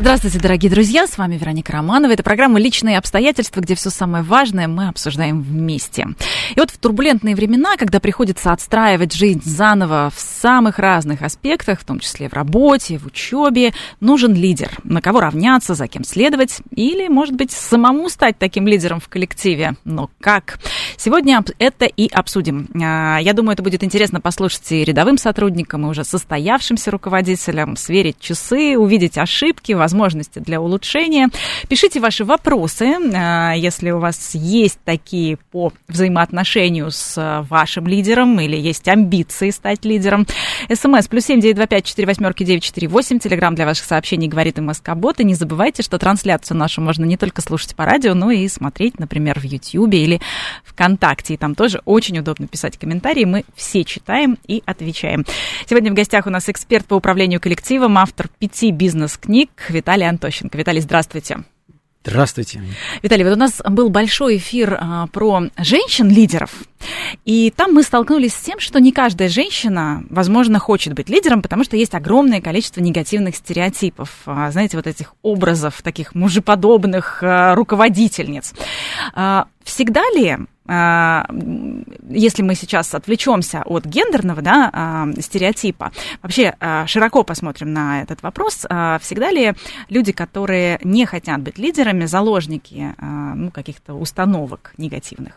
Здравствуйте, дорогие друзья, с вами Вероника Романова. Это программа «Личные обстоятельства», где все самое важное мы обсуждаем вместе. И вот в турбулентные времена, когда приходится отстраивать жизнь заново в самых разных аспектах, в том числе в работе, в учебе, нужен лидер, на кого равняться, за кем следовать, или, может быть, самому стать таким лидером в коллективе. Но как? Сегодня это и обсудим. А, я думаю, это будет интересно послушать и рядовым сотрудникам, и уже состоявшимся руководителям, сверить часы, увидеть ошибки, возможности для улучшения. Пишите ваши вопросы, а, если у вас есть такие по взаимоотношению с а, вашим лидером или есть амбиции стать лидером. СМС плюс семь девять два пять четыре восьмерки девять четыре восемь. Телеграмм для ваших сообщений говорит и Москобот. И не забывайте, что трансляцию нашу можно не только слушать по радио, но и смотреть, например, в Ютьюбе или ВКонтакте. И там тоже очень удобно писать комментарии. Мы все читаем и отвечаем. Сегодня в гостях у нас эксперт по управлению коллективом, автор пяти бизнес-книг Виталий Антощенко. Виталий, здравствуйте. Здравствуйте. Виталий, вот у нас был большой эфир а, про женщин-лидеров, и там мы столкнулись с тем, что не каждая женщина, возможно, хочет быть лидером, потому что есть огромное количество негативных стереотипов, а, знаете, вот этих образов таких мужеподобных а, руководительниц. А, всегда ли если мы сейчас отвлечемся от гендерного да, а, стереотипа, вообще а, широко посмотрим на этот вопрос, всегда ли люди, которые не хотят быть лидерами, заложники ну, каких-то установок негативных?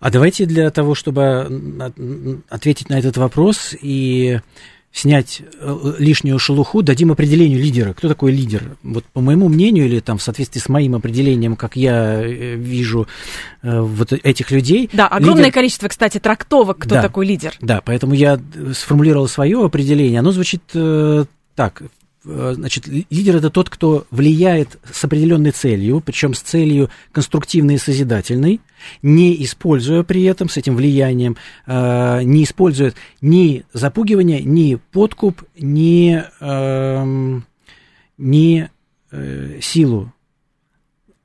А давайте для того, чтобы ответить на этот вопрос и снять э, лишнюю шелуху, дадим определению лидера. Кто такой лидер? Вот по моему мнению, или там в соответствии с моим определением, как я э, вижу э, вот этих людей. Да, огромное лидер... количество, кстати, трактовок, кто да, такой лидер. Да, поэтому я сформулировал свое определение. Оно звучит так. Э, значит, лидер это тот, кто влияет с определенной целью, причем с целью конструктивной и созидательной, не используя при этом с этим влиянием, э, не использует ни запугивание, ни подкуп, ни, эм, ни э, силу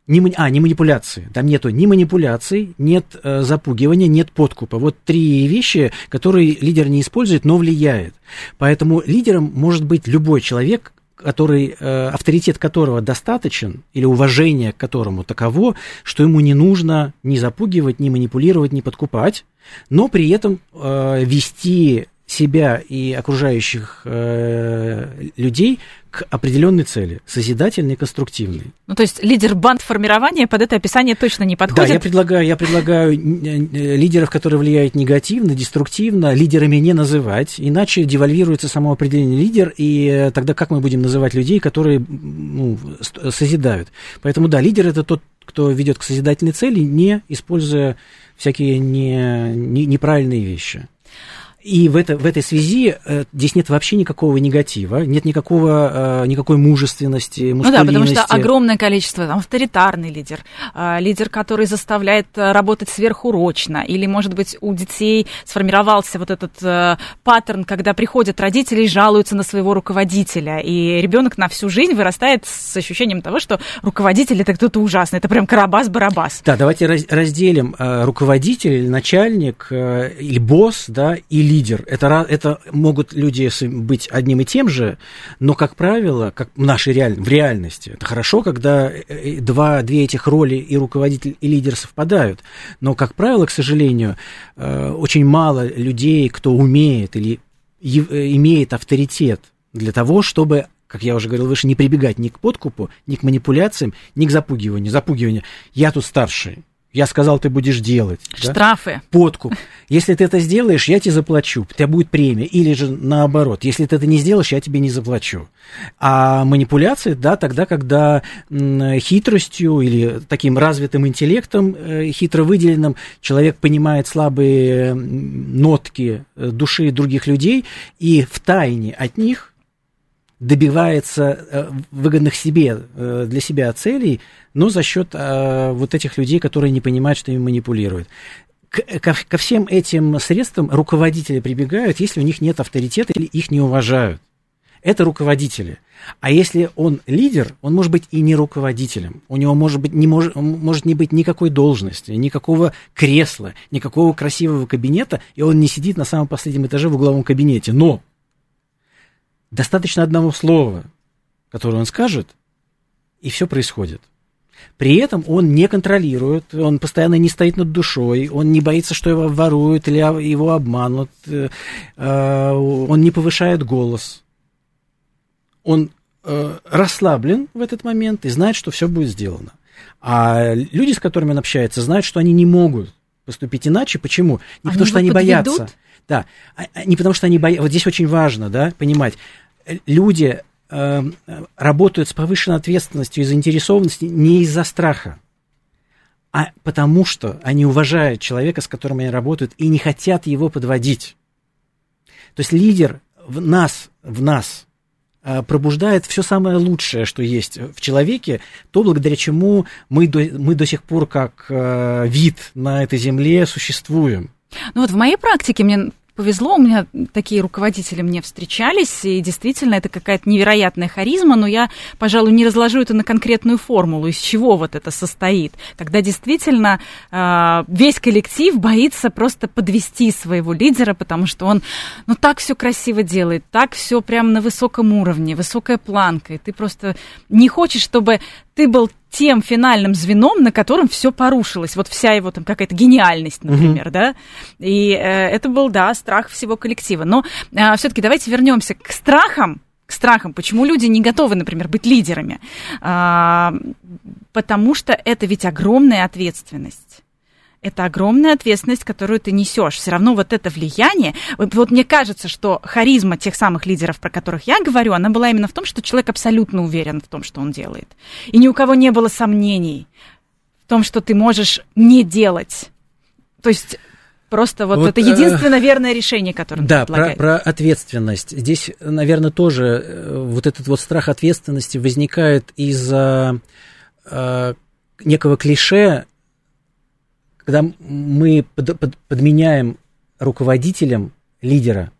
не, а, не манипуляции. Там нету ни манипуляций, нет э, запугивания, нет подкупа. Вот три вещи, которые лидер не использует, но влияет. Поэтому лидером может быть любой человек, который, э, авторитет которого достаточен, или уважение к которому таково, что ему не нужно ни запугивать, ни манипулировать, ни подкупать, но при этом э, вести себя и окружающих э, людей к определенной цели, созидательной конструктивной. Ну, то есть лидер банд формирования под это описание точно не подходит? Да, я предлагаю, я предлагаю э, лидеров, которые влияют негативно, деструктивно, лидерами не называть, иначе девальвируется само определение лидер, и э, тогда как мы будем называть людей, которые ну, созидают? Поэтому, да, лидер – это тот, кто ведет к созидательной цели, не используя всякие не, не, неправильные вещи. И в, это, в этой связи э, здесь нет вообще никакого негатива, нет никакого, э, никакой мужественности, Ну да, потому что огромное количество, там, авторитарный лидер, э, лидер, который заставляет э, работать сверхурочно, или, может быть, у детей сформировался вот этот э, паттерн, когда приходят родители и жалуются на своего руководителя, и ребенок на всю жизнь вырастает с ощущением того, что руководитель это кто-то ужасный, это прям карабас-барабас. Да, давайте разделим э, руководитель, начальник э, или босс, да, или лидер. Это, это могут люди быть одним и тем же, но, как правило, как в нашей реаль, в реальности, это хорошо, когда э, э, два, две этих роли и руководитель, и лидер совпадают. Но, как правило, к сожалению, э, очень мало людей, кто умеет или имеет авторитет для того, чтобы как я уже говорил выше, не прибегать ни к подкупу, ни к манипуляциям, ни к запугиванию. Запугивание. Я тут старший, я сказал, ты будешь делать. Штрафы. Да? Подкуп. Если ты это сделаешь, я тебе заплачу. У тебя будет премия. Или же наоборот. Если ты это не сделаешь, я тебе не заплачу. А манипуляции, да, тогда, когда хитростью или таким развитым интеллектом, э, хитро выделенным, человек понимает слабые нотки э, души других людей и в тайне от них добивается э, выгодных себе, э, для себя целей, но за счет э, вот этих людей, которые не понимают, что им манипулируют. ко, ко всем этим средствам руководители прибегают, если у них нет авторитета или их не уважают. Это руководители. А если он лидер, он может быть и не руководителем. У него может, быть, не может, может не быть никакой должности, никакого кресла, никакого красивого кабинета, и он не сидит на самом последнем этаже в угловом кабинете. Но достаточно одного слова, которое он скажет, и все происходит. При этом он не контролирует, он постоянно не стоит над душой, он не боится, что его воруют или его обманут, э, э, он не повышает голос. Он э, расслаблен в этот момент и знает, что все будет сделано. А люди, с которыми он общается, знают, что они не могут поступить иначе. Почему? Не они потому, что они подведут? боятся. Да, а, а не потому, что они боятся. Вот здесь очень важно, да, понимать. Люди э, работают с повышенной ответственностью и заинтересованностью не из-за страха, а потому что они уважают человека, с которым они работают, и не хотят его подводить. То есть лидер в нас, в нас э, пробуждает все самое лучшее, что есть в человеке, то, благодаря чему мы до, мы до сих пор как э, вид на этой земле существуем. Ну вот в моей практике мне повезло, у меня такие руководители мне встречались, и действительно это какая-то невероятная харизма, но я, пожалуй, не разложу это на конкретную формулу, из чего вот это состоит. Когда действительно э, весь коллектив боится просто подвести своего лидера, потому что он, ну, так все красиво делает, так все прям на высоком уровне, высокая планка, и ты просто не хочешь, чтобы ты был тем финальным звеном, на котором все порушилось. Вот вся его там какая-то гениальность, например, mm-hmm. да. И э, это был, да, страх всего коллектива. Но э, все-таки давайте вернемся к страхам, к страхам. Почему люди не готовы, например, быть лидерами? А, потому что это ведь огромная ответственность это огромная ответственность, которую ты несешь. Все равно вот это влияние, вот мне кажется, что харизма тех самых лидеров, про которых я говорю, она была именно в том, что человек абсолютно уверен в том, что он делает. И ни у кого не было сомнений в том, что ты можешь не делать. То есть Просто вот, вот это единственное э, верное решение, которое Да, про, про ответственность. Здесь, наверное, тоже э, вот этот вот страх ответственности возникает из-за э, некого клише когда мы под, под, подменяем руководителем лидера,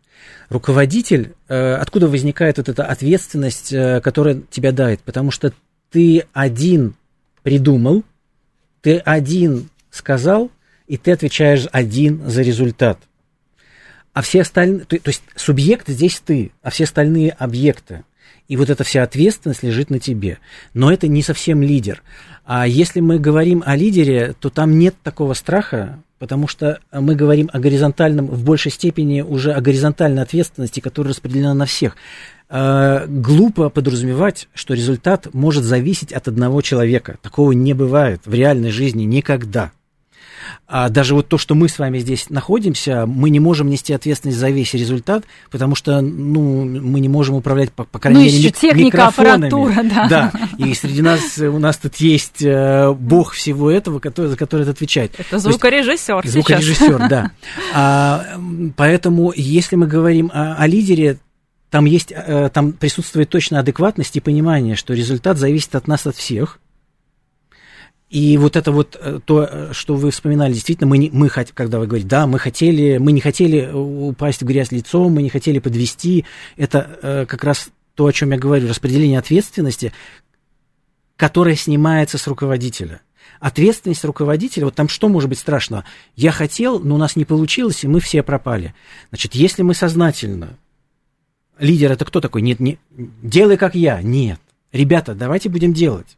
руководитель, э, откуда возникает вот эта ответственность, э, которая тебя дает? Потому что ты один придумал, ты один сказал, и ты отвечаешь один за результат. А все остальные, то, то есть субъект здесь ты, а все остальные объекты. И вот эта вся ответственность лежит на тебе. Но это не совсем лидер. А если мы говорим о лидере, то там нет такого страха, потому что мы говорим о горизонтальном, в большей степени уже о горизонтальной ответственности, которая распределена на всех. А, глупо подразумевать, что результат может зависеть от одного человека. Такого не бывает в реальной жизни никогда. А даже вот то, что мы с вами здесь находимся, мы не можем нести ответственность за весь результат, потому что ну, мы не можем управлять, по, по крайней ну, мере, еще техника, микрофонами. аппаратура, да. Да, и среди нас, у нас тут есть э, бог всего этого, который, за который это отвечает. Это звукорежиссер есть, Звукорежиссер, да. А, поэтому, если мы говорим о, о лидере, там есть, э, там присутствует точно адекватность и понимание, что результат зависит от нас, от всех – и вот это вот э, то, э, что вы вспоминали, действительно, мы, не, мы когда вы говорите, да, мы хотели, мы не хотели упасть в грязь лицом, мы не хотели подвести, это э, как раз то, о чем я говорю, распределение ответственности, которое снимается с руководителя. Ответственность руководителя, вот там что может быть страшного? Я хотел, но у нас не получилось, и мы все пропали. Значит, если мы сознательно, лидер это кто такой? Нет, не, делай как я. Нет. Ребята, давайте будем делать.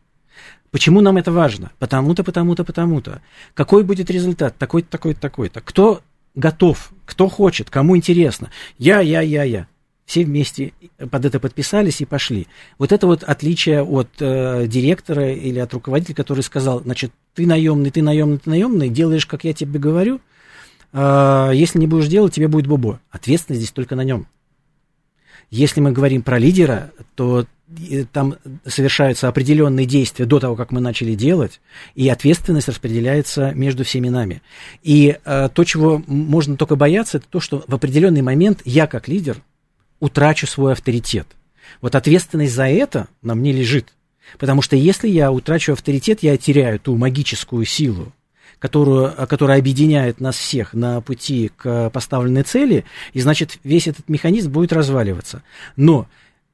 Почему нам это важно? Потому-то, потому-то, потому-то. Какой будет результат? Такой-то, такой-то, такой-то. Кто готов? Кто хочет? Кому интересно? Я, я, я, я. Все вместе под это подписались и пошли. Вот это вот отличие от э, директора или от руководителя, который сказал, значит, ты наемный, ты наемный, ты наемный, делаешь, как я тебе говорю. Э, если не будешь делать, тебе будет бобо. Ответственность здесь только на нем. Если мы говорим про лидера, то там совершаются определенные действия до того, как мы начали делать, и ответственность распределяется между всеми нами. И э, то, чего можно только бояться, это то, что в определенный момент я, как лидер, утрачу свой авторитет. Вот ответственность за это на мне лежит. Потому что если я утрачу авторитет, я теряю ту магическую силу, которую, которая объединяет нас всех на пути к поставленной цели, и значит весь этот механизм будет разваливаться. Но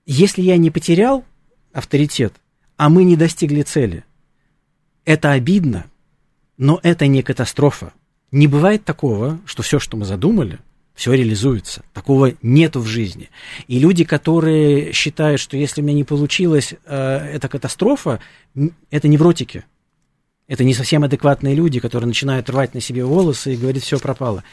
если я не потерял авторитет, а мы не достигли цели, это обидно, но это не катастрофа. Не бывает такого, что все, что мы задумали, все реализуется. Такого нету в жизни. И люди, которые считают, что если у меня не получилось, э, это катастрофа, это невротики. Это не совсем адекватные люди, которые начинают рвать на себе волосы и говорят, все пропало.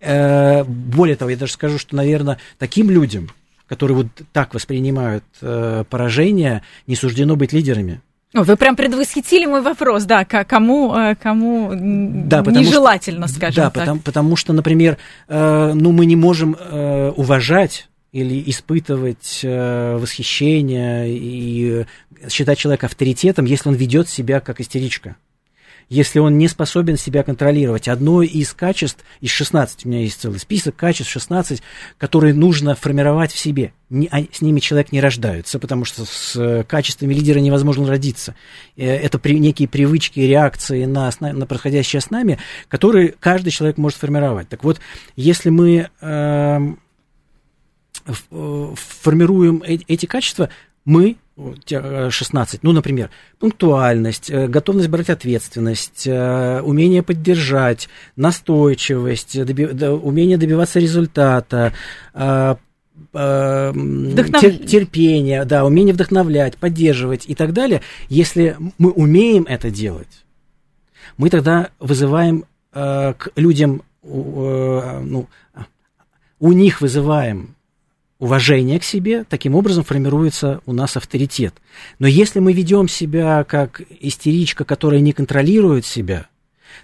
Э, более того, я даже скажу, что, наверное, таким людям, которые вот так воспринимают э, поражение, не суждено быть лидерами. Вы прям предвосхитили мой вопрос, да, кому, э, кому да, нежелательно, что, скажем да, так. Потому, потому что, например, э, ну, мы не можем э, уважать или испытывать восхищение и считать человека авторитетом, если он ведет себя как истеричка если он не способен себя контролировать. Одно из качеств, из 16, у меня есть целый список качеств, 16, которые нужно формировать в себе. Не, а с ними человек не рождается, потому что с э, качествами лидера невозможно родиться. Э, это при, некие привычки, реакции на, на происходящее с нами, которые каждый человек может формировать. Так вот, если мы эм, э, формируем эти качества, мы 16. Э, ну, например, пунктуальность, э, готовность брать ответственность, э, умение поддержать, настойчивость, доби, умение добиваться результата, Вдохнов... терпение, да, умение вдохновлять, поддерживать и так далее. Если мы умеем это делать, мы тогда вызываем к людям, ну, у них вызываем уважение к себе, таким образом формируется у нас авторитет. Но если мы ведем себя как истеричка, которая не контролирует себя,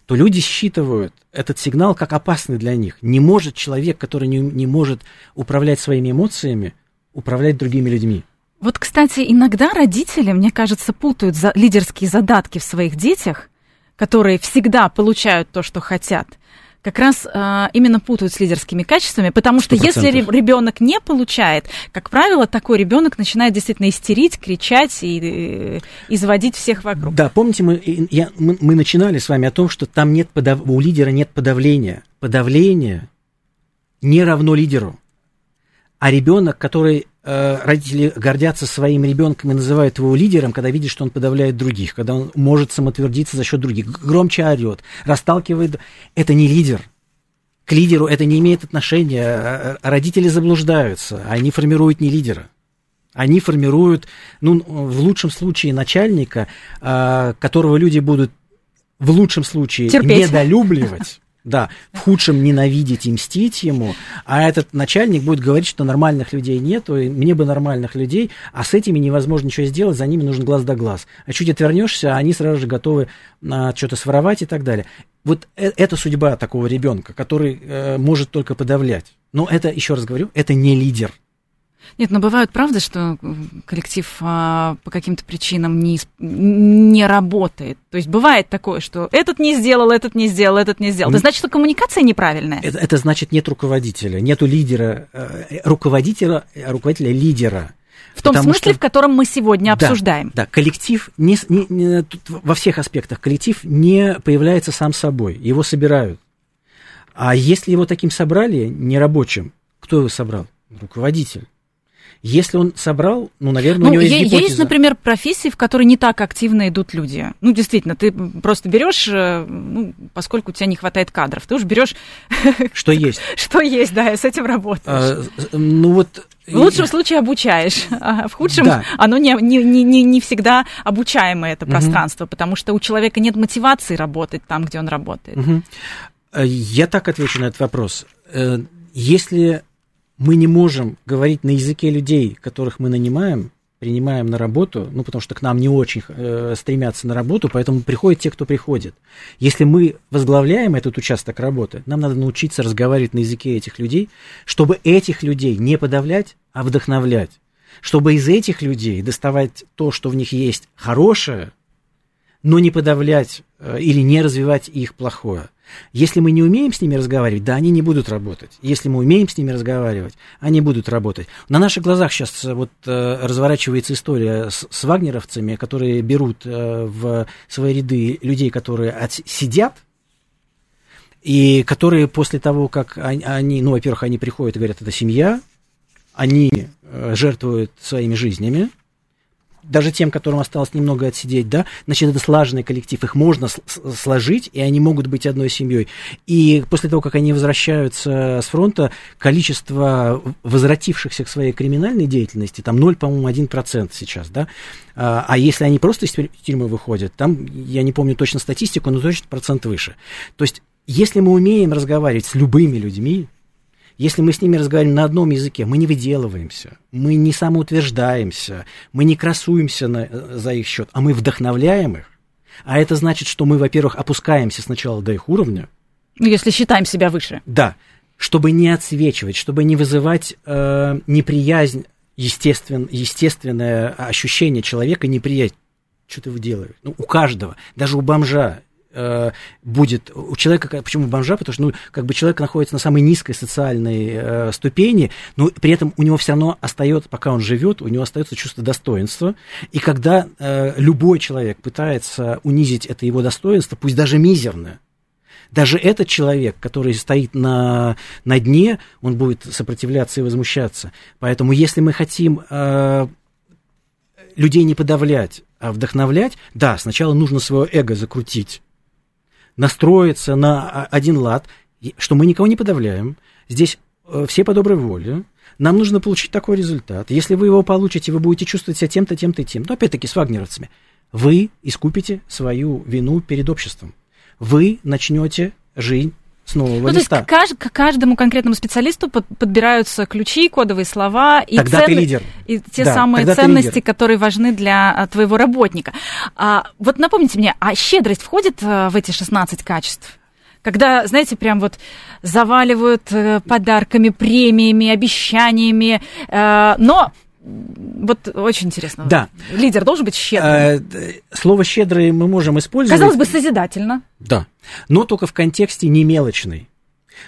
то люди считывают этот сигнал как опасный для них. Не может человек, который не, не может управлять своими эмоциями, управлять другими людьми. Вот, кстати, иногда родители, мне кажется, путают за лидерские задатки в своих детях, которые всегда получают то, что хотят – как раз а, именно путают с лидерскими качествами, потому что 100%. если ребенок не получает, как правило, такой ребенок начинает действительно истерить, кричать и, и изводить всех вокруг. Да, помните, мы, я, мы, мы начинали с вами о том, что там нет подав... у лидера нет подавления. Подавление не равно лидеру. А ребенок, который э, родители гордятся своим ребенком и называют его лидером, когда видят, что он подавляет других, когда он может самотвердиться за счет других, громче орет, расталкивает, это не лидер. К лидеру это не имеет отношения. А, а родители заблуждаются, они формируют не лидера. Они формируют, ну, в лучшем случае, начальника, э, которого люди будут в лучшем случае Терпеть. недолюбливать да, в худшем ненавидеть и мстить ему, а этот начальник будет говорить, что нормальных людей нету, мне бы нормальных людей, а с этими невозможно ничего сделать, за ними нужен глаз да глаз. А чуть отвернешься, они сразу же готовы а, что-то своровать и так далее. Вот э- это судьба такого ребенка, который э, может только подавлять. Но это, еще раз говорю, это не лидер. Нет, но бывает, правда, что коллектив а, по каким-то причинам не, не работает. То есть бывает такое, что этот не сделал, этот не сделал, этот не сделал. Это значит, что коммуникация неправильная. Это, это значит, нет руководителя, нету лидера, э, руководителя, руководителя лидера. В том Потому смысле, что... в котором мы сегодня да, обсуждаем. Да, коллектив не, не, не, тут во всех аспектах коллектив не появляется сам собой, его собирают. А если его таким собрали, нерабочим, кто его собрал? Руководитель. Если он собрал, ну, наверное, ну, у него есть гипотеза. Есть, например, профессии, в которые не так активно идут люди. Ну, действительно, ты просто берешь, э, ну, поскольку у тебя не хватает кадров, ты уж берешь... Что есть. Что есть, да, и с этим работаешь. А, ну, вот... В лучшем случае обучаешь, а в худшем да. оно не, не, не, не всегда обучаемое это пространство, угу. потому что у человека нет мотивации работать там, где он работает. Угу. Я так отвечу на этот вопрос. Э, если мы не можем говорить на языке людей, которых мы нанимаем, принимаем на работу, ну, потому что к нам не очень э, стремятся на работу, поэтому приходят те, кто приходит. Если мы возглавляем этот участок работы, нам надо научиться разговаривать на языке этих людей, чтобы этих людей не подавлять, а вдохновлять. Чтобы из этих людей доставать то, что в них есть хорошее, но не подавлять э, или не развивать их плохое. Если мы не умеем с ними разговаривать, да, они не будут работать. Если мы умеем с ними разговаривать, они будут работать. На наших глазах сейчас э, вот э, разворачивается история с, с вагнеровцами, которые берут э, в свои ряды людей, которые от, сидят и которые после того, как они, ну, во-первых, они приходят и говорят, это семья, они э, жертвуют своими жизнями, даже тем, которым осталось немного отсидеть, да, значит, это слаженный коллектив, их можно сложить, и они могут быть одной семьей. И после того, как они возвращаются с фронта, количество возвратившихся к своей криминальной деятельности, там 0, по-моему, 1% сейчас, да, а, а если они просто из тюрьмы выходят, там, я не помню точно статистику, но точно процент выше. То есть, если мы умеем разговаривать с любыми людьми, если мы с ними разговариваем на одном языке, мы не выделываемся, мы не самоутверждаемся, мы не красуемся на, за их счет, а мы вдохновляем их. А это значит, что мы, во-первых, опускаемся сначала до их уровня. Ну, если считаем себя выше. Да, чтобы не отсвечивать, чтобы не вызывать э, неприязнь, естествен, естественное ощущение человека, неприязнь. Что ты делаешь? Ну, у каждого, даже у бомжа Э, будет у человека, почему бомжа, потому что ну, как бы человек находится на самой низкой социальной э, ступени, но при этом у него все равно остается, пока он живет, у него остается чувство достоинства. И когда э, любой человек пытается унизить это его достоинство, пусть даже мизерное, даже этот человек, который стоит на, на дне, он будет сопротивляться и возмущаться. Поэтому если мы хотим э, людей не подавлять, а вдохновлять, да, сначала нужно свое эго закрутить настроиться на один лад, что мы никого не подавляем. Здесь э, все по доброй воле. Нам нужно получить такой результат. Если вы его получите, вы будете чувствовать себя тем-то, тем-то и тем. Но опять-таки с вагнеровцами. Вы искупите свою вину перед обществом. Вы начнете жизнь с нового ну, листа. То есть к каждому конкретному специалисту подбираются ключи, кодовые слова и, тогда цен... ты лидер. и те да, самые ценности, которые важны для а, твоего работника. А, вот напомните мне, а щедрость входит а, в эти 16 качеств? Когда, знаете, прям вот заваливают э, подарками, премиями, обещаниями, э, но вот очень интересно. Да. Лидер должен быть щедрым. Э, слово щедрый мы можем использовать. Казалось бы, созидательно. Да. Но только в контексте не мелочный.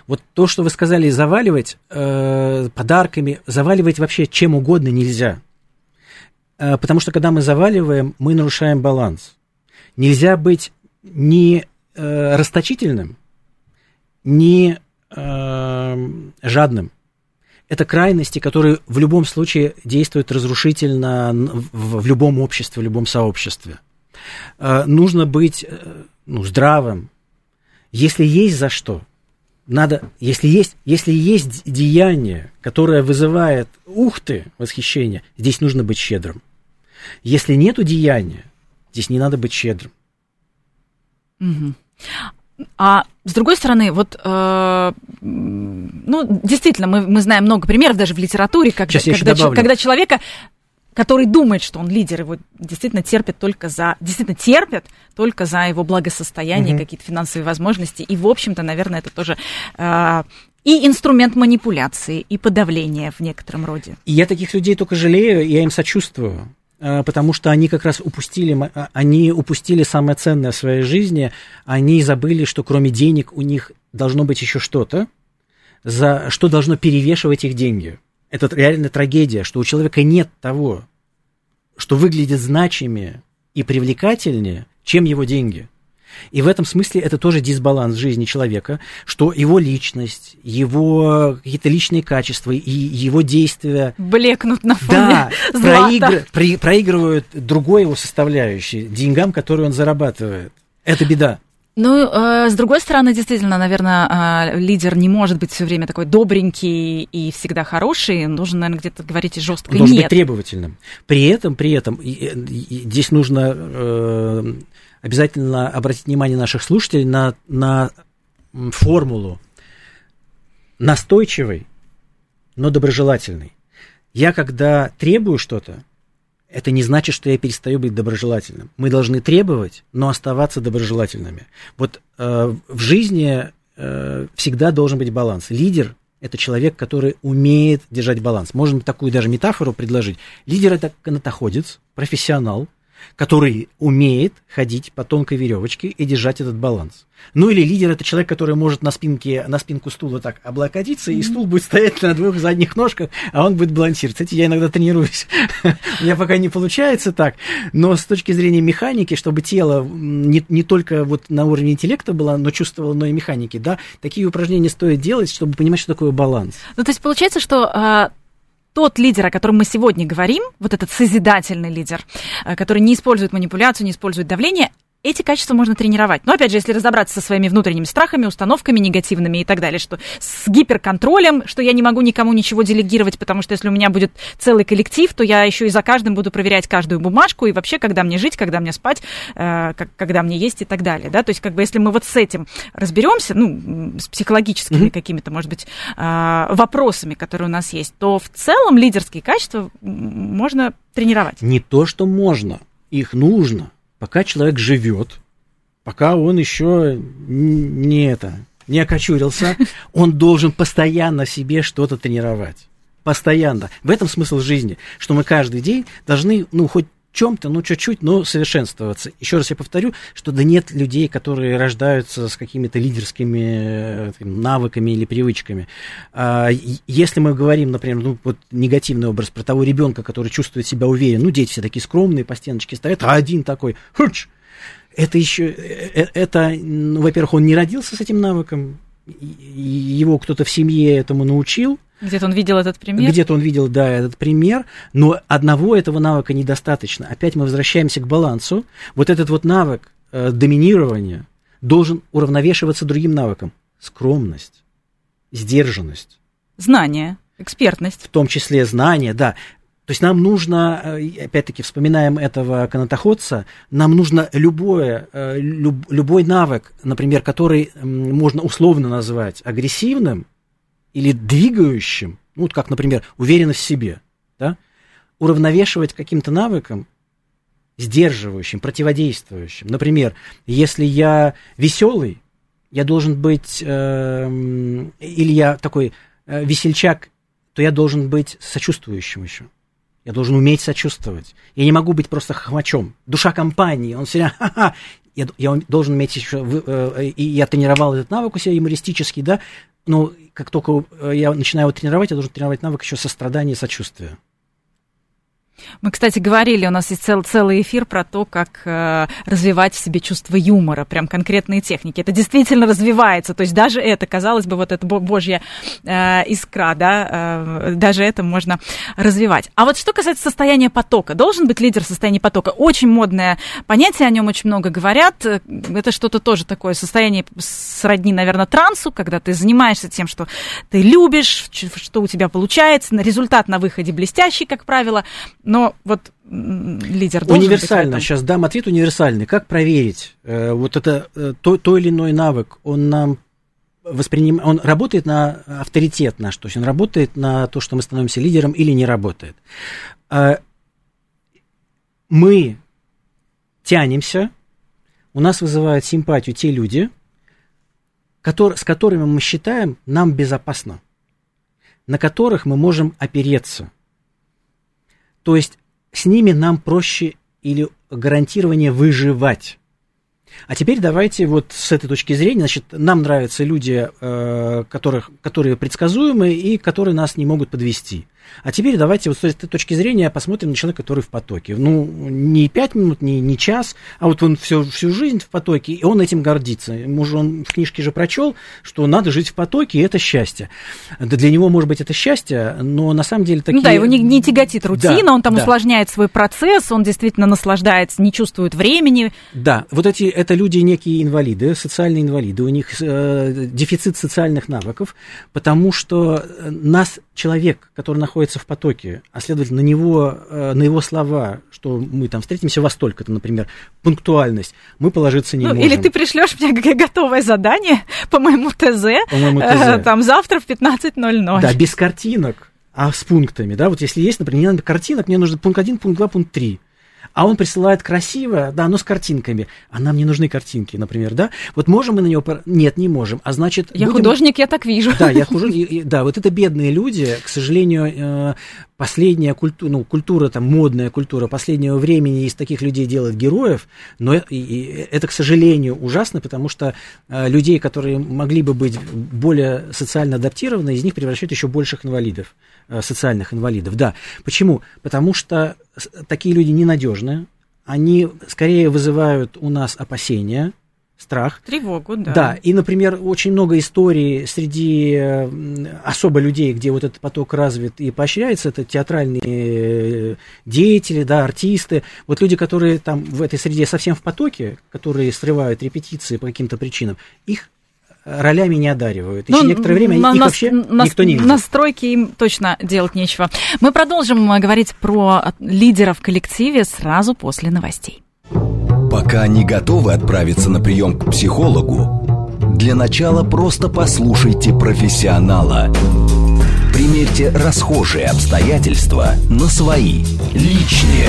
Вот то, что вы сказали, заваливать э, подарками, заваливать вообще чем угодно нельзя. Э, потому что когда мы заваливаем, мы нарушаем баланс. Нельзя быть ни э, расточительным, ни э, жадным это крайности, которые в любом случае действуют разрушительно в, в любом обществе, в любом сообществе. Э, нужно быть э, ну, здравым. Если есть за что, надо, если есть, если есть деяние, которое вызывает ух ты, восхищение, здесь нужно быть щедрым. Если нету деяния, здесь не надо быть щедрым. Угу. А с другой стороны, вот, э, ну, действительно, мы, мы знаем много примеров даже в литературе, когда, когда, ч, когда человека, который думает, что он лидер, его действительно терпят только за, действительно терпят только за его благосостояние, угу. какие-то финансовые возможности. И, в общем-то, наверное, это тоже э, и инструмент манипуляции, и подавления в некотором роде. И я таких людей только жалею, я им сочувствую. Э, потому что они как раз упустили, а, они упустили самое ценное в своей жизни, они забыли, что кроме денег у них должно быть еще что-то, за что должно перевешивать их деньги. Это реально трагедия, что у человека нет того, что выглядит значимее и привлекательнее, чем его деньги – и в этом смысле это тоже дисбаланс в жизни человека, что его личность, его какие-то личные качества и его действия... Блекнут на фоне Да, проигр... При... проигрывают другой его составляющей, деньгам, которые он зарабатывает. Это беда. Ну, э, с другой стороны, действительно, наверное, э, лидер не может быть все время такой добренький и всегда хороший. Нужно, наверное, где-то говорить жестко Он должен быть требовательным. При этом, при этом, и, и, здесь нужно э, обязательно обратить внимание наших слушателей на, на формулу настойчивый, но доброжелательный. Я когда требую что-то, это не значит, что я перестаю быть доброжелательным. Мы должны требовать, но оставаться доброжелательными. Вот э, в жизни э, всегда должен быть баланс. Лидер – это человек, который умеет держать баланс. Можно такую даже метафору предложить. Лидер – это канатоходец, профессионал, который умеет ходить по тонкой веревочке и держать этот баланс. Ну или лидер это человек, который может на спинке, на спинку стула так облокотиться, и стул будет стоять на двух задних ножках, а он будет балансировать. Кстати, я иногда тренируюсь. У меня пока не получается так, но с точки зрения механики, чтобы тело не, не только вот на уровне интеллекта было, но чувствовало, но и механики, да, такие упражнения стоит делать, чтобы понимать, что такое баланс. Ну, то есть получается, что а, тот лидер, о котором мы сегодня говорим, вот этот созидательный лидер, э, который не использует манипуляцию, не использует давление, эти качества можно тренировать. Но, опять же, если разобраться со своими внутренними страхами, установками негативными и так далее, что с гиперконтролем, что я не могу никому ничего делегировать, потому что если у меня будет целый коллектив, то я еще и за каждым буду проверять каждую бумажку и вообще, когда мне жить, когда мне спать, э, когда мне есть и так далее. Да? То есть, как бы, если мы вот с этим разберемся, ну, с психологическими mm-hmm. какими-то, может быть, э, вопросами, которые у нас есть, то в целом лидерские качества можно тренировать. Не то, что можно, их нужно пока человек живет, пока он еще не это, не окочурился, он должен постоянно себе что-то тренировать. Постоянно. В этом смысл жизни, что мы каждый день должны, ну, хоть чем-то, ну, чуть-чуть, но совершенствоваться. Еще раз я повторю, что да нет людей, которые рождаются с какими-то лидерскими э, навыками или привычками. А, если мы говорим, например, ну, вот негативный образ про того ребенка, который чувствует себя уверен, ну, дети все такие скромные, по стеночке стоят, а один такой, хуч, это еще, э, э, это, ну, во-первых, он не родился с этим навыком, его кто-то в семье этому научил, где-то он видел этот пример? Где-то он видел, да, этот пример, но одного этого навыка недостаточно. Опять мы возвращаемся к балансу. Вот этот вот навык э, доминирования должен уравновешиваться другим навыком. Скромность, сдержанность. Знание, экспертность. В том числе знание, да. То есть нам нужно, э, опять-таки, вспоминаем этого канатоходца, нам нужно любое, э, люб, любой навык, например, который можно условно назвать агрессивным, или двигающим, ну, вот как, например, уверенность в себе, да, уравновешивать каким-то навыком, сдерживающим, противодействующим. Например, если я веселый, я должен быть, э, или я такой э, весельчак, то я должен быть сочувствующим еще. Я должен уметь сочувствовать. Я не могу быть просто хохмачом. Душа компании, он всегда, ха-ха, я, я должен иметь еще, э, и я тренировал этот навык у себя юмористический, да, но как только э, я начинаю его тренировать, я должен тренировать навык еще сострадания и сочувствия. Мы, кстати, говорили, у нас есть цел, целый эфир про то, как э, развивать в себе чувство юмора, прям конкретные техники. Это действительно развивается, то есть даже это, казалось бы, вот эта божья э, искра, да, э, даже это можно развивать. А вот что касается состояния потока, должен быть лидер состояния потока. Очень модное понятие, о нем очень много говорят. Это что-то тоже такое состояние сродни, наверное, трансу, когда ты занимаешься тем, что ты любишь, что у тебя получается, результат на выходе блестящий, как правило, но вот лидер должен Универсально, сейчас дам ответ универсальный. Как проверить э, вот это, э, то, то или иной навык, он нам восприним... он работает на авторитет наш, то есть он работает на то, что мы становимся лидером или не работает. Э, мы тянемся, у нас вызывают симпатию те люди, которые, с которыми мы считаем нам безопасно, на которых мы можем опереться – то есть с ними нам проще или гарантирование выживать. А теперь давайте вот с этой точки зрения, значит, нам нравятся люди, э, которых, которые предсказуемы и которые нас не могут подвести. А теперь давайте вот с этой точки зрения посмотрим на человека, который в потоке. Ну, не пять минут, не, не час, а вот он всю, всю жизнь в потоке, и он этим гордится. Может, он в книжке же прочел, что надо жить в потоке, и это счастье. Да для него, может быть, это счастье, но на самом деле такие... Ну да, его не, не тяготит рутина, да, он там да. усложняет свой процесс, он действительно наслаждается, не чувствует времени. Да, вот эти, это люди некие инвалиды, социальные инвалиды, у них э, дефицит социальных навыков, потому что нас человек, который находится в потоке, а следовательно, на него, э, на его слова, что мы там встретимся во столько-то, например, пунктуальность, мы положиться не ну, можем. Или ты пришлешь мне готовое задание по моему ТЗ, по моему ТЗ. Э, там завтра в 15.00. Да, без картинок, а с пунктами, да, вот если есть, например, не надо картинок, мне нужно пункт 1, пункт 2, пункт 3. А он присылает красиво, да, но с картинками. А нам не нужны картинки, например, да? Вот можем мы на него... Нет, не можем. А значит... Я будем... художник, я так вижу. Да, я художник. Да, вот это бедные люди, к сожалению, э, последняя культура, ну, культура, там, модная культура последнего времени из таких людей делает героев, но это, к сожалению, ужасно, потому что э, людей, которые могли бы быть более социально адаптированы, из них превращают еще больших инвалидов, социальных инвалидов. Да. Почему? Потому что такие люди ненадежны, они скорее вызывают у нас опасения, страх. Тревогу, да. Да, и, например, очень много историй среди особо людей, где вот этот поток развит и поощряется, это театральные э, деятели, да, артисты, вот люди, которые там в этой среде совсем в потоке, которые срывают репетиции по каким-то причинам, их ролями не одаривают. Еще ну, некоторое время на, их на, вообще на, никто не видит. Настройки им точно делать нечего. Мы продолжим э, говорить про лидеров в коллективе сразу после новостей. Пока не готовы отправиться на прием к психологу, для начала просто послушайте профессионала. Примерьте расхожие обстоятельства на свои, личные.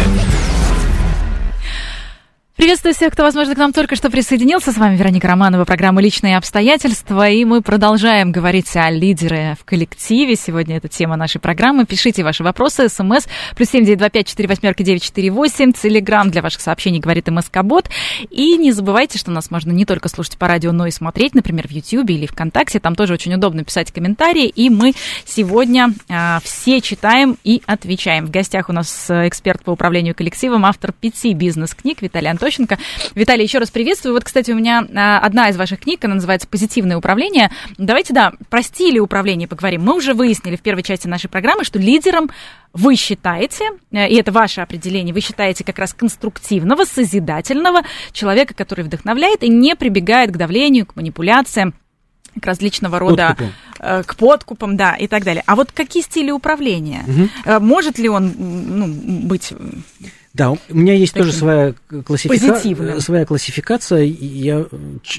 Приветствую всех, кто, возможно, к нам только что присоединился. С вами Вероника Романова, программа «Личные обстоятельства». И мы продолжаем говорить о лидере в коллективе. Сегодня это тема нашей программы. Пишите ваши вопросы. СМС плюс семь девять два пять четыре восьмерки девять четыре восемь. Телеграмм для ваших сообщений говорит МСК-бот. И не забывайте, что нас можно не только слушать по радио, но и смотреть, например, в Ютьюбе или ВКонтакте. Там тоже очень удобно писать комментарии. И мы сегодня а, все читаем и отвечаем. В гостях у нас эксперт по управлению коллективом, автор пяти бизнес-книг Виталий Антонов Соченко. Виталий, еще раз приветствую. Вот, кстати, у меня а, одна из ваших книг, она называется «Позитивное управление». Давайте, да, про стили управления поговорим. Мы уже выяснили в первой части нашей программы, что лидером вы считаете, э, и это ваше определение, вы считаете как раз конструктивного, созидательного человека, который вдохновляет и не прибегает к давлению, к манипуляциям к различного рода Подкупу. Э, к подкупам, да, и так далее. А вот какие стили управления? Угу. Может ли он ну, быть да, у меня есть тоже своя классификация. Своя классификация. Я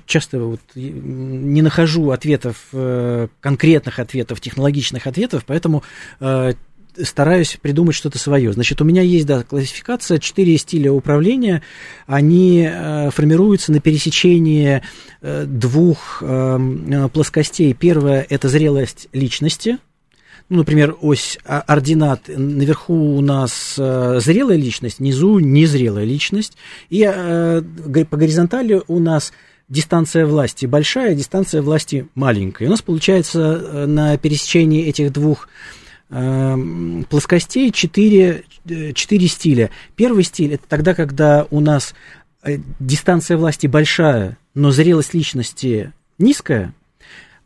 часто вот не нахожу ответов, э, конкретных ответов, технологичных ответов, поэтому э, стараюсь придумать что-то свое. Значит, у меня есть, да, классификация, четыре стиля управления, они э, формируются на пересечении двух эм, плоскостей. Первое – это зрелость личности, ну, например, ось а, ординат, наверху у нас э, зрелая личность, внизу незрелая личность, и э, по горизонтали у нас дистанция власти большая, дистанция власти маленькая. И у нас получается э, на пересечении этих двух плоскостей четыре, четыре стиля. Первый стиль – это тогда, когда у нас дистанция власти большая, но зрелость личности низкая –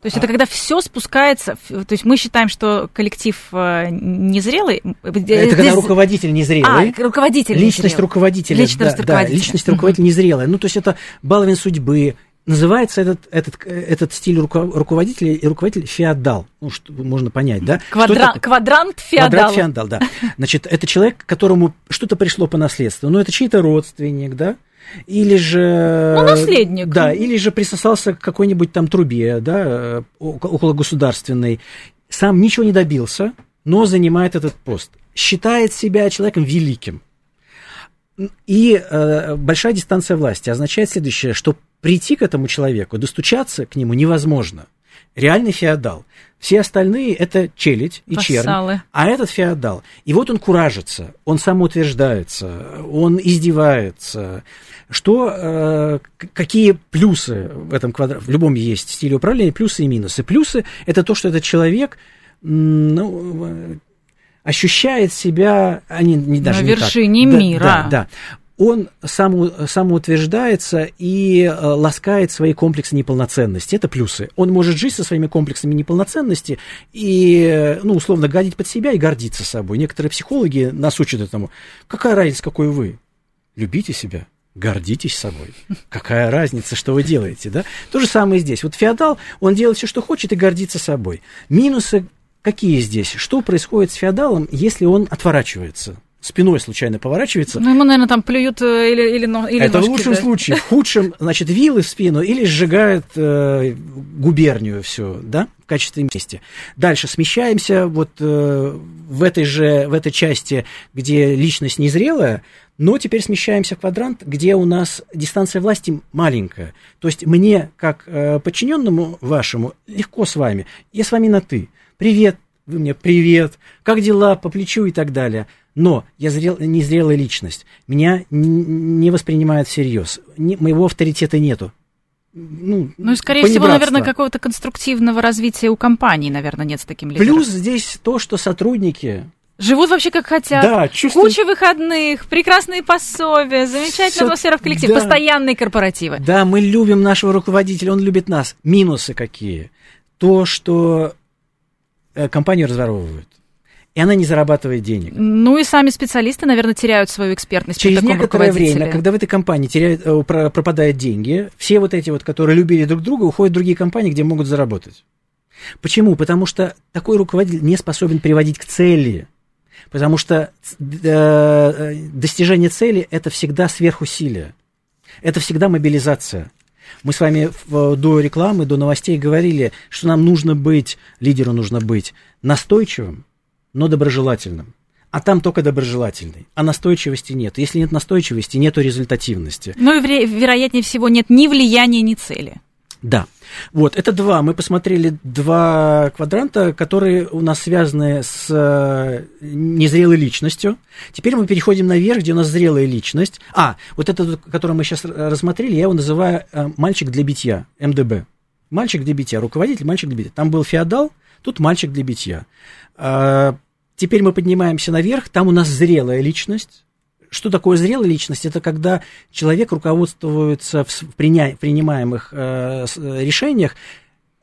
то есть а. это когда все спускается, то есть мы считаем, что коллектив э, незрелый. Э, это Здесь... когда руководитель незрелый. А, руководитель Личность незрелый. руководителя. Личность да, руководителя. Да, личность руководителя незрелая. Ну, то есть это баловин судьбы, Называется этот, этот, этот стиль руководителя и руководитель феодал. Ну, что можно понять, да? Квадра... Квадрант феодал. Квадрант феодал, да. Значит, это человек, которому что-то пришло по наследству. Ну, это чей-то родственник, да? Или же... Ну, наследник. Да, или же присосался к какой-нибудь там трубе, да, около государственной. Сам ничего не добился, но занимает этот пост. Считает себя человеком великим. И э, большая дистанция власти означает следующее, что прийти к этому человеку, достучаться к нему невозможно. Реальный феодал. Все остальные это челядь и чернь, а этот феодал. И вот он куражится, он самоутверждается, он издевается. Что, э, какие плюсы в этом квадрате? В любом есть стиле управления плюсы и минусы. Плюсы – это то, что этот человек ну, ощущает себя, они не даже на не вершине так. мира. Да, да он само, самоутверждается и э, ласкает свои комплексы неполноценности. Это плюсы. Он может жить со своими комплексами неполноценности и, э, ну, условно, гадить под себя и гордиться собой. Некоторые психологи нас учат этому. Какая разница, какой вы? Любите себя, гордитесь собой. Какая разница, что вы делаете, да? То же самое здесь. Вот феодал, он делает все, что хочет, и гордится собой. Минусы какие здесь? Что происходит с феодалом, если он отворачивается? Спиной случайно поворачивается. Ну, ему, наверное, там плюют э, или, или, или Это ножки, в лучшем да. случае. В худшем, значит, вилы в спину или сжигают э, губернию все, да, в качестве мести. Дальше смещаемся вот э, в этой же, в этой части, где личность незрелая, но теперь смещаемся в квадрант, где у нас дистанция власти маленькая. То есть мне, как э, подчиненному вашему, легко с вами. Я с вами на «ты». Привет, вы мне привет, как дела, по плечу и так далее. Но я зрел, незрелая личность. Меня не воспринимают всерьез. Ни- моего авторитета нету. Ну, Ну и, скорее всего, наверное, какого-то конструктивного развития у компании, наверное, нет с таким лидером. Плюс здесь то, что сотрудники... Живут вообще как хотят. Да, чувствуют... Куча выходных, прекрасные пособия, замечательная Всё- атмосфера в коллективе, да. постоянные корпоративы. Да, мы любим нашего руководителя, он любит нас. Минусы какие? То, что э, компанию разворовывают, и она не зарабатывает денег. Ну и сами специалисты, наверное, теряют свою экспертность Через некоторое время, когда в этой компании теряют, э, про- пропадают деньги, все вот эти вот, которые любили друг друга, уходят в другие компании, где могут заработать. Почему? Потому что такой руководитель не способен приводить к цели. Потому что э, достижение цели – это всегда сверхусилие. Это всегда мобилизация. Мы с вами в- до рекламы, до новостей говорили, что нам нужно быть, лидеру нужно быть настойчивым, но доброжелательным. А там только доброжелательный. А настойчивости нет. Если нет настойчивости, нету результативности. Ну и вре- вероятнее всего нет ни влияния, ни цели. Да. Вот, это два. Мы посмотрели два квадранта, которые у нас связаны с э, незрелой личностью. Теперь мы переходим наверх, где у нас зрелая личность. А, вот этот, который мы сейчас рассмотрели, я его называю э, мальчик для битья, МДБ. Мальчик для битья, руководитель, мальчик для битья. Там был феодал, тут мальчик для битья. А, Теперь мы поднимаемся наверх, там у нас зрелая личность. Что такое зрелая личность? Это когда человек руководствуется в принимаемых э, э, решениях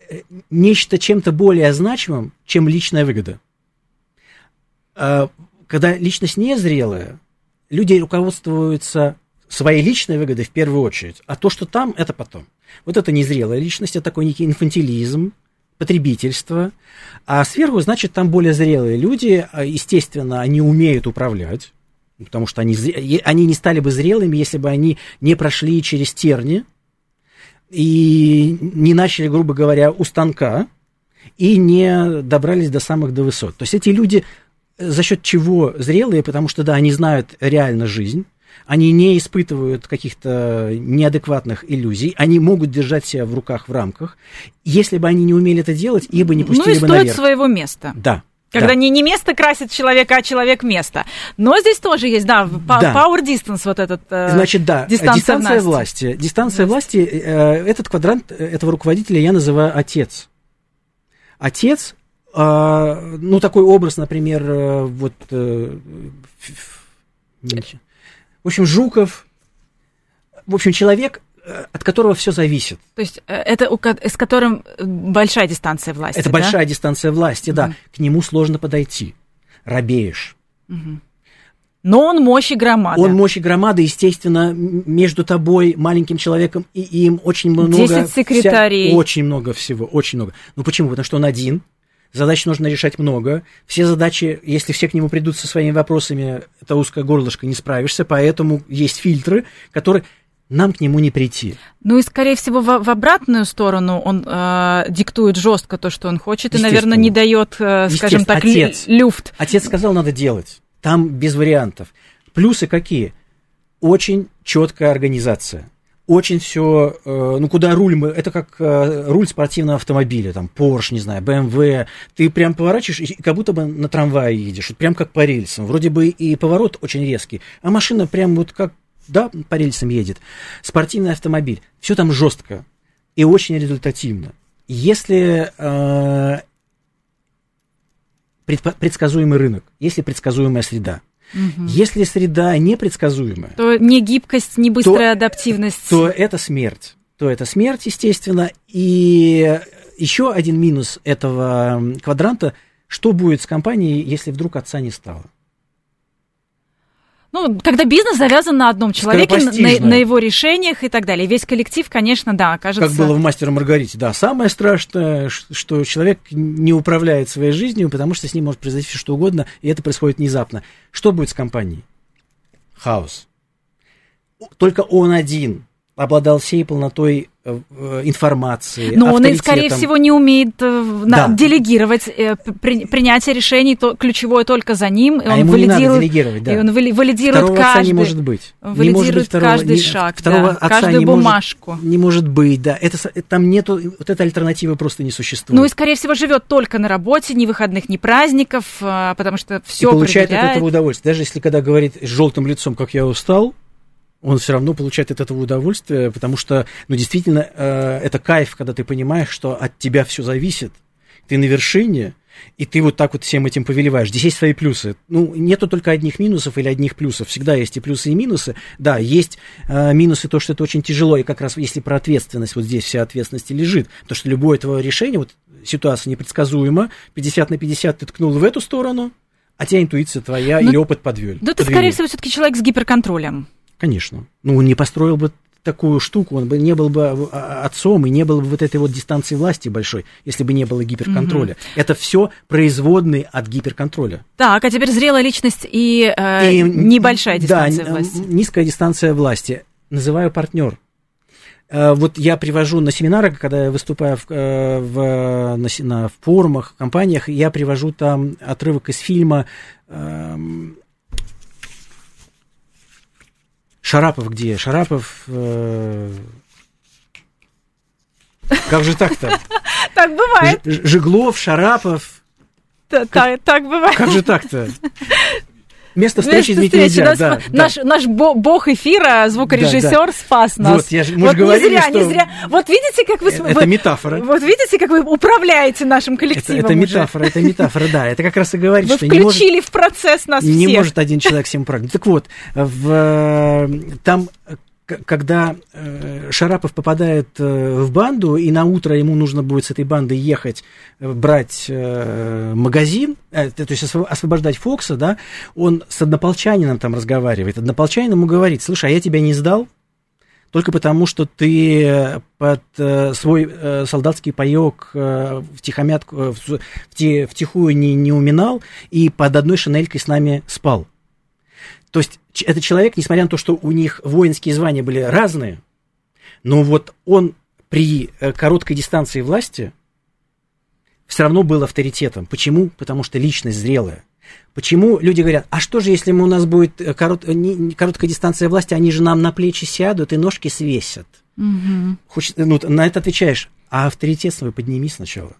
э, нечто чем-то более значимым, чем личная выгода. А, Когда личность незрелая, люди руководствуются своей личной выгодой в первую очередь, а то, что там, это потом. Вот это незрелая личность, это такой некий инфантилизм, потребительство, а сверху, значит, там более зрелые люди, а, естественно, они умеют управлять, потому что они, они не стали бы зрелыми, если бы они не прошли через терни и не начали, грубо говоря, у станка и не добрались до самых до высот. То есть эти люди э, за счет чего зрелые, потому что, да, они знают реально жизнь, они не испытывают каких-то неадекватных иллюзий, они могут держать себя в руках, в рамках. Если бы они не умели это делать, их бы не Ну и пустили бы стоит наверх. своего места. Да. Когда да. не, не место красит человека, а человек место. Но здесь тоже есть, да, Да. power distance вот этот. э, Значит, да, дистанция дистанция, власти. Дистанция власти, э, этот квадрант этого руководителя я называю отец. Отец, э, ну, такой образ, например, э, вот, э. В общем, Жуков, в общем, человек, э, от которого все зависит. То есть э, это у с которым э, большая дистанция власти. Это да? большая дистанция власти, да. К нему сложно подойти. Робеешь. Но он мощь и громада. Он мощь и громада, естественно, между тобой, маленьким человеком, и им очень много... 10 секретарей. вся- очень много всего, очень много. Ну почему? Потому что он один, задач нужно решать много. Все задачи, если все к нему придут со своими вопросами, это узкое горлышко, не справишься, поэтому есть фильтры, которые... Нам к нему не прийти. Ну и, скорее всего, в, в обратную сторону он э, диктует жестко то, что он хочет, и, наверное, не дает, э, скажем так, отец. люфт. Отец сказал, надо делать. Там без вариантов. Плюсы какие? Очень четкая организация. Очень все, ну куда руль мы, это как э, руль спортивного автомобиля, там Porsche, не знаю, BMW, ты прям поворачиваешь, и как будто бы на трамвае едешь, вот прям как по рельсам. Вроде бы и поворот очень резкий, а машина прям вот как, да, по рельсам едет. Спортивный автомобиль, все там жестко и очень результативно. Если э, предсказуемый рынок, если предсказуемая среда. Если среда непредсказуемая, То не гибкость, не быстрая адаптивность. то это смерть. То это смерть, естественно. И еще один минус этого квадранта, что будет с компанией, если вдруг отца не стало? Ну, когда бизнес завязан на одном человеке, на, на его решениях и так далее. Весь коллектив, конечно, да, кажется... Как было в «Мастере Маргарите», да. Самое страшное, что человек не управляет своей жизнью, потому что с ним может произойти все что угодно, и это происходит внезапно. Что будет с компанией? Хаос. Только он один обладал всей полнотой э, информации. Но он, скорее всего, не умеет э, да. делегировать э, при, принятие решений, то, ключевое только за ним. И а он ему валидирует, не надо делегировать, да. И он валидирует второго каждый, отца не может быть. Валидирует не может быть второго, каждый не, шаг, второго да, отца каждую не бумажку. Может, не может быть, да. Это, там нету, вот эта альтернатива просто не существует. Ну и, скорее всего, живет только на работе, ни выходных, ни праздников, потому что все и получает проверяет. от этого удовольствие. Даже если когда говорит с желтым лицом, как я устал, он все равно получает от этого удовольствие, потому что, ну, действительно, э, это кайф, когда ты понимаешь, что от тебя все зависит, ты на вершине, и ты вот так вот всем этим повелеваешь. Здесь есть свои плюсы. Ну, нету только одних минусов или одних плюсов. Всегда есть и плюсы, и минусы. Да, есть э, минусы то, что это очень тяжело, и как раз если про ответственность, вот здесь вся ответственность и лежит. Потому что любое твое решение, вот ситуация непредсказуема, 50 на 50 ты ткнул в эту сторону, а тебя интуиция твоя ну, или опыт подвел. Да ты, скорее всего, все-таки человек с гиперконтролем. Конечно. Ну, он не построил бы такую штуку, он бы не был бы а, а, отцом и не было бы вот этой вот дистанции власти большой, если бы не было гиперконтроля. Угу. Это все производные от гиперконтроля. Так, а теперь зрелая личность и, э, и небольшая дистанция да, власти. Низкая дистанция власти. Называю партнер. Э, вот я привожу на семинары, когда я выступаю в, э, в, на, на форумах, компаниях, я привожу там отрывок из фильма Шарапов где? Шарапов... Э... Как же так-то? Так бывает. Жиглов, Шарапов. Так бывает. Как же так-то? Место встречи изменить нельзя. Нас, да, наш, да. наш бог эфира, звукорежиссер, да, да. спас нас. Вот, я, мы вот же говорили, не зря, что... не зря. Вот видите, как вы... Это вы, метафора. Вот видите, как вы управляете нашим коллективом Это, это метафора, это метафора, да. Это как раз и говорит, вы что включили не может... в процесс нас Не всех. может один человек всем управлять. Так вот, в, там когда э, Шарапов попадает э, в банду, и на утро ему нужно будет с этой бандой ехать, э, брать магазин, то есть освобождать Фокса, да, он с однополчанином там разговаривает. Однополчанин ему говорит, слушай, а я тебя не сдал, только потому, что ты под э, свой э, солдатский паек э, втихомятку, э, в, в, втихую не, не уминал и под одной шинелькой с нами спал. То есть этот человек, несмотря на то, что у них воинские звания были разные, но вот он при э, короткой дистанции власти все равно был авторитетом. Почему? Потому что личность зрелая. Почему люди говорят, а что же, если у нас будет э, корот, не, короткая дистанция власти, они же нам на плечи сядут и ножки свесят? Угу. Хочешь, ну, на это отвечаешь, а авторитет свой подними сначала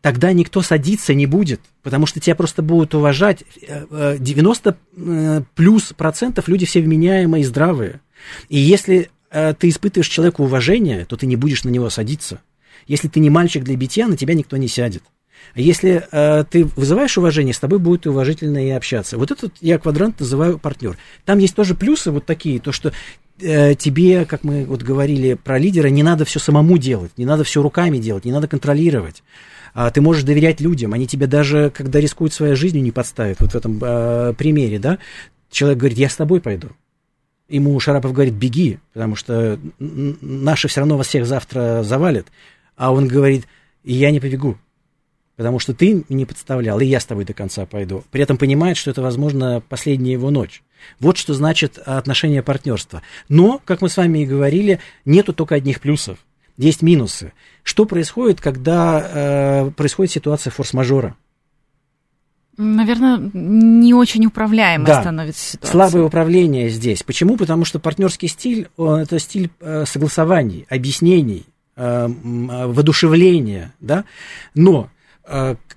тогда никто садиться не будет, потому что тебя просто будут уважать. 90 э, э, плюс процентов люди все вменяемые и здравые. И если э, ты испытываешь человеку уважение, то ты не будешь на него садиться. Если ты не мальчик для битья, на тебя никто не сядет. Если э, ты вызываешь уважение, с тобой будет уважительно и общаться. Вот этот я квадрант называю партнер. Там есть тоже плюсы вот такие, то что э, тебе, как мы вот говорили про лидера, не надо все самому делать, не надо все руками делать, не надо контролировать а, ты можешь доверять людям, они тебе даже, когда рискуют своей жизнью, не подставят. Вот в этом э, примере, да, человек говорит, я с тобой пойду. Ему Шарапов говорит, беги, потому что наши все равно вас всех завтра завалят. А он говорит, я не побегу, потому что ты не подставлял, и я с тобой до конца пойду. При этом понимает, что это, возможно, последняя его ночь. Вот что значит отношение партнерства. Но, как мы с вами и говорили, нету только одних плюсов есть минусы. Что происходит, когда э, происходит ситуация форс-мажора? Наверное, не очень управляемой да. становится ситуация. Слабое управление здесь. Почему? Потому что партнерский стиль это стиль э, согласований, объяснений, э, воодушевления, да. Но э,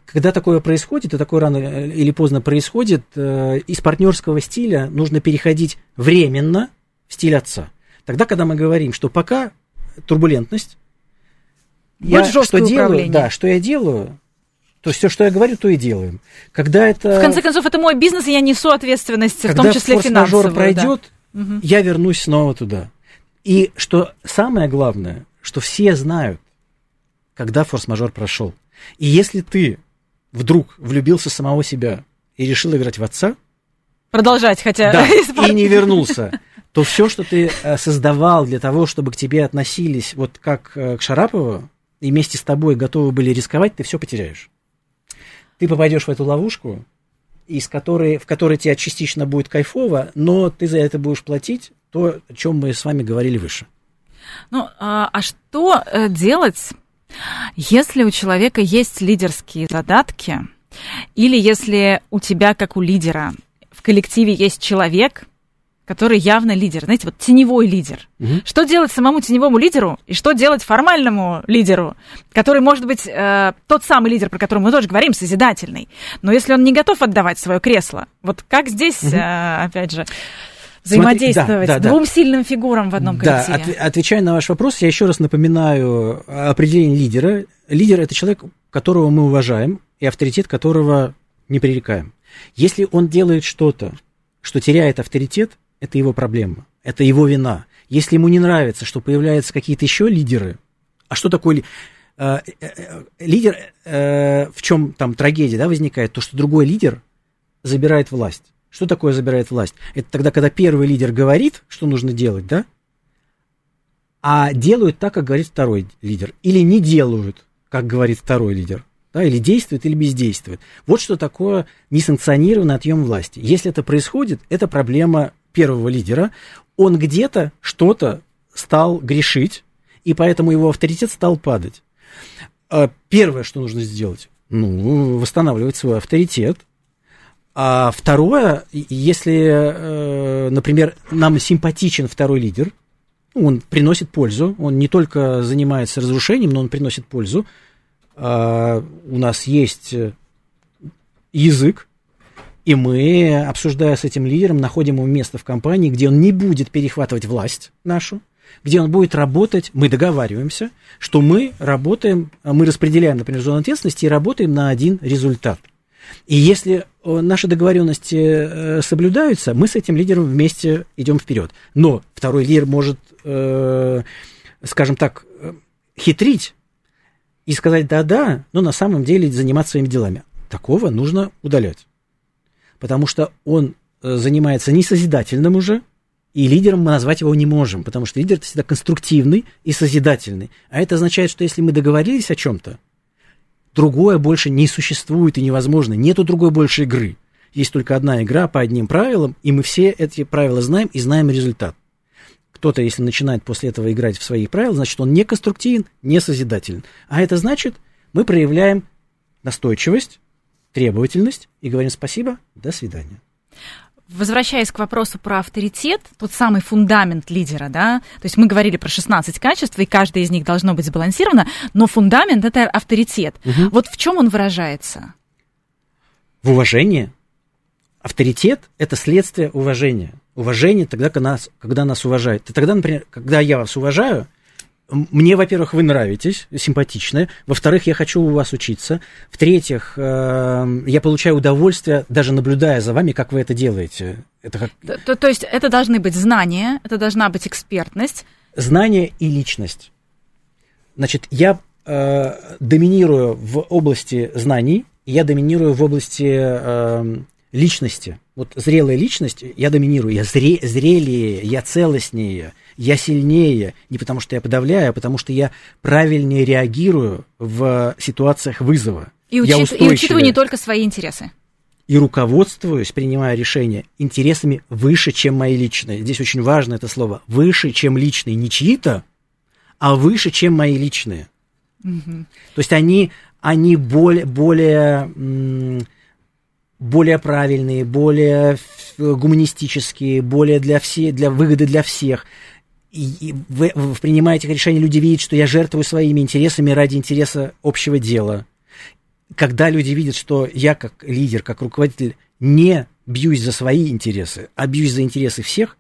когда такое происходит, и такое рано или поздно происходит, из партнерского стиля нужно переходить временно в стиль отца. Тогда, когда мы говорим, что пока турбулентность. Я что делаю? Да, что я делаю? То есть все, что я говорю, то и делаем. Когда это... В конце концов, это мой бизнес, и я несу ответственность, в том числе финансовую. Когда пройдет, да. я вернусь снова туда. И что самое главное, что все знают, когда форс-мажор прошел. И если ты вдруг влюбился в самого себя и решил играть в отца, продолжать, хотя... Да, и не вернулся, то все, что ты э, создавал для того, чтобы к тебе относились вот как э, к Шарапову, и вместе с тобой готовы были рисковать, ты все потеряешь. Ты попадешь в эту ловушку, из которой, в которой тебе частично будет кайфово, но ты за это будешь платить то, о чем мы с вами говорили выше. Ну, а, а что э, делать, если у человека есть лидерские задатки, или если у тебя, как у лидера, в коллективе есть человек, который явно лидер, знаете, вот теневой лидер. Угу. Что делать самому теневому лидеру и что делать формальному лидеру, который может быть э, тот самый лидер, про который мы тоже говорим, созидательный, но если он не готов отдавать свое кресло, вот как здесь, угу. э, опять же, взаимодействовать да, да, двум да. сильным фигурам в одном коллективе? Да, от, отвечая на ваш вопрос, я еще раз напоминаю определение лидера. Лидер – это человек, которого мы уважаем, и авторитет которого не пререкаем. Если он делает что-то, что теряет авторитет, это его проблема, это его вина. Если ему не нравится, что появляются какие-то еще лидеры, а что такое э, э, э, лидер, в чем там трагедия да, возникает, то, что другой лидер забирает власть. Что такое забирает власть? Это тогда, когда первый лидер говорит, что нужно делать, да, а делают так, как говорит второй лидер. Или не делают, как говорит второй лидер. Да, или действует, или бездействует. Вот что такое несанкционированный отъем власти. Если это происходит, это проблема первого лидера, он где-то что-то стал грешить, и поэтому его авторитет стал падать. А первое, что нужно сделать, ну, восстанавливать свой авторитет. А второе, если, э, например, нам симпатичен второй лидер, он приносит пользу, он не только занимается разрушением, но он приносит пользу. А у нас есть язык, и мы, обсуждая с этим лидером, находим ему место в компании, где он не будет перехватывать власть нашу, где он будет работать, мы договариваемся, что мы работаем, мы распределяем, например, зону ответственности и работаем на один результат. И если э, наши договоренности э, соблюдаются, мы с этим лидером вместе идем вперед. Но второй лидер может, э, скажем так, хитрить и сказать да-да, но на самом деле заниматься своими делами. Такого нужно удалять потому что он занимается несозидательным уже, и лидером мы назвать его не можем, потому что лидер это всегда конструктивный и созидательный. А это означает, что если мы договорились о чем-то, другое больше не существует и невозможно. Нету другой больше игры. Есть только одна игра по одним правилам, и мы все эти правила знаем и знаем результат. Кто-то, если начинает после этого играть в свои правила, значит, он не конструктивен, не созидателен. А это значит, мы проявляем настойчивость, требовательность и говорим спасибо, до свидания. Возвращаясь к вопросу про авторитет, тот самый фундамент лидера, да, то есть мы говорили про 16 качеств, и каждое из них должно быть сбалансировано, но фундамент это авторитет. Угу. Вот в чем он выражается? В уважении. Авторитет – это следствие уважения. Уважение тогда, когда нас, когда нас уважают. И тогда, например, когда я вас уважаю, мне, во-первых, вы нравитесь, симпатичны. Во-вторых, я хочу у вас учиться. В-третьих, э, я получаю удовольствие, даже наблюдая за вами, как вы это делаете. Это как... то, то есть это должны быть знания, это должна быть экспертность. Знание и личность. Значит, я э, доминирую в области знаний, я доминирую в области э, личности. Вот зрелая личность, я доминирую, я зре, зрелее, я целостнее, я сильнее, не потому что я подавляю, а потому что я правильнее реагирую в ситуациях вызова. И, учит, и учитываю не только свои интересы. И руководствуюсь, принимая решения, интересами выше, чем мои личные. Здесь очень важно это слово. Выше, чем личные. Не чьи-то, а выше, чем мои личные. Угу. То есть они, они более, более, более правильные, более гуманистические, более для, все, для выгоды для всех и вы, вы принимаете решение, люди видят, что я жертвую своими интересами ради интереса общего дела. Когда люди видят, что я как лидер, как руководитель не бьюсь за свои интересы, а бьюсь за интересы всех,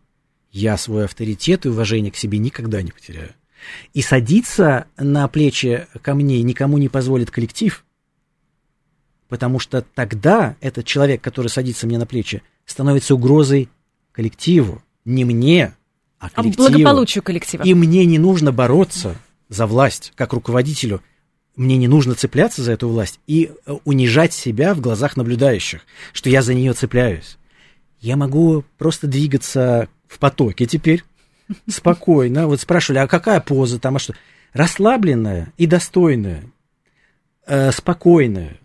я свой авторитет и уважение к себе никогда не потеряю. И садиться на плечи ко мне никому не позволит коллектив, потому что тогда этот человек, который садится мне на плечи, становится угрозой коллективу, не мне, а коллективу. А благополучию коллектива. И мне не нужно бороться за власть как руководителю. Мне не нужно цепляться за эту власть и э, унижать себя в глазах наблюдающих, что я за нее цепляюсь. Я могу просто двигаться в потоке теперь, спокойно. Вот спрашивали, а какая поза там, а что? Расслабленная и достойная, э, спокойная,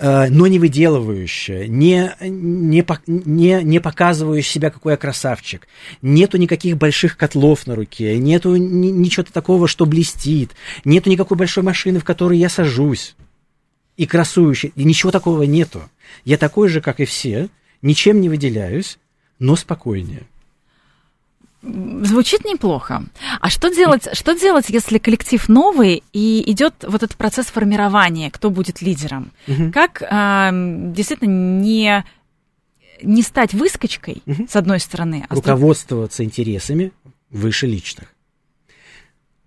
но не выделывающая, не, не, не, не показывающая себя, какой я красавчик. Нету никаких больших котлов на руке, нету ни, ничего такого, что блестит, нету никакой большой машины, в которой я сажусь и красующий. И ничего такого нету. Я такой же, как и все, ничем не выделяюсь, но спокойнее. Звучит неплохо. А что делать, что делать, если коллектив новый и идет вот этот процесс формирования, кто будет лидером? Угу. Как э, действительно не, не стать выскочкой, угу. с одной стороны? А Руководствоваться с... интересами выше личных.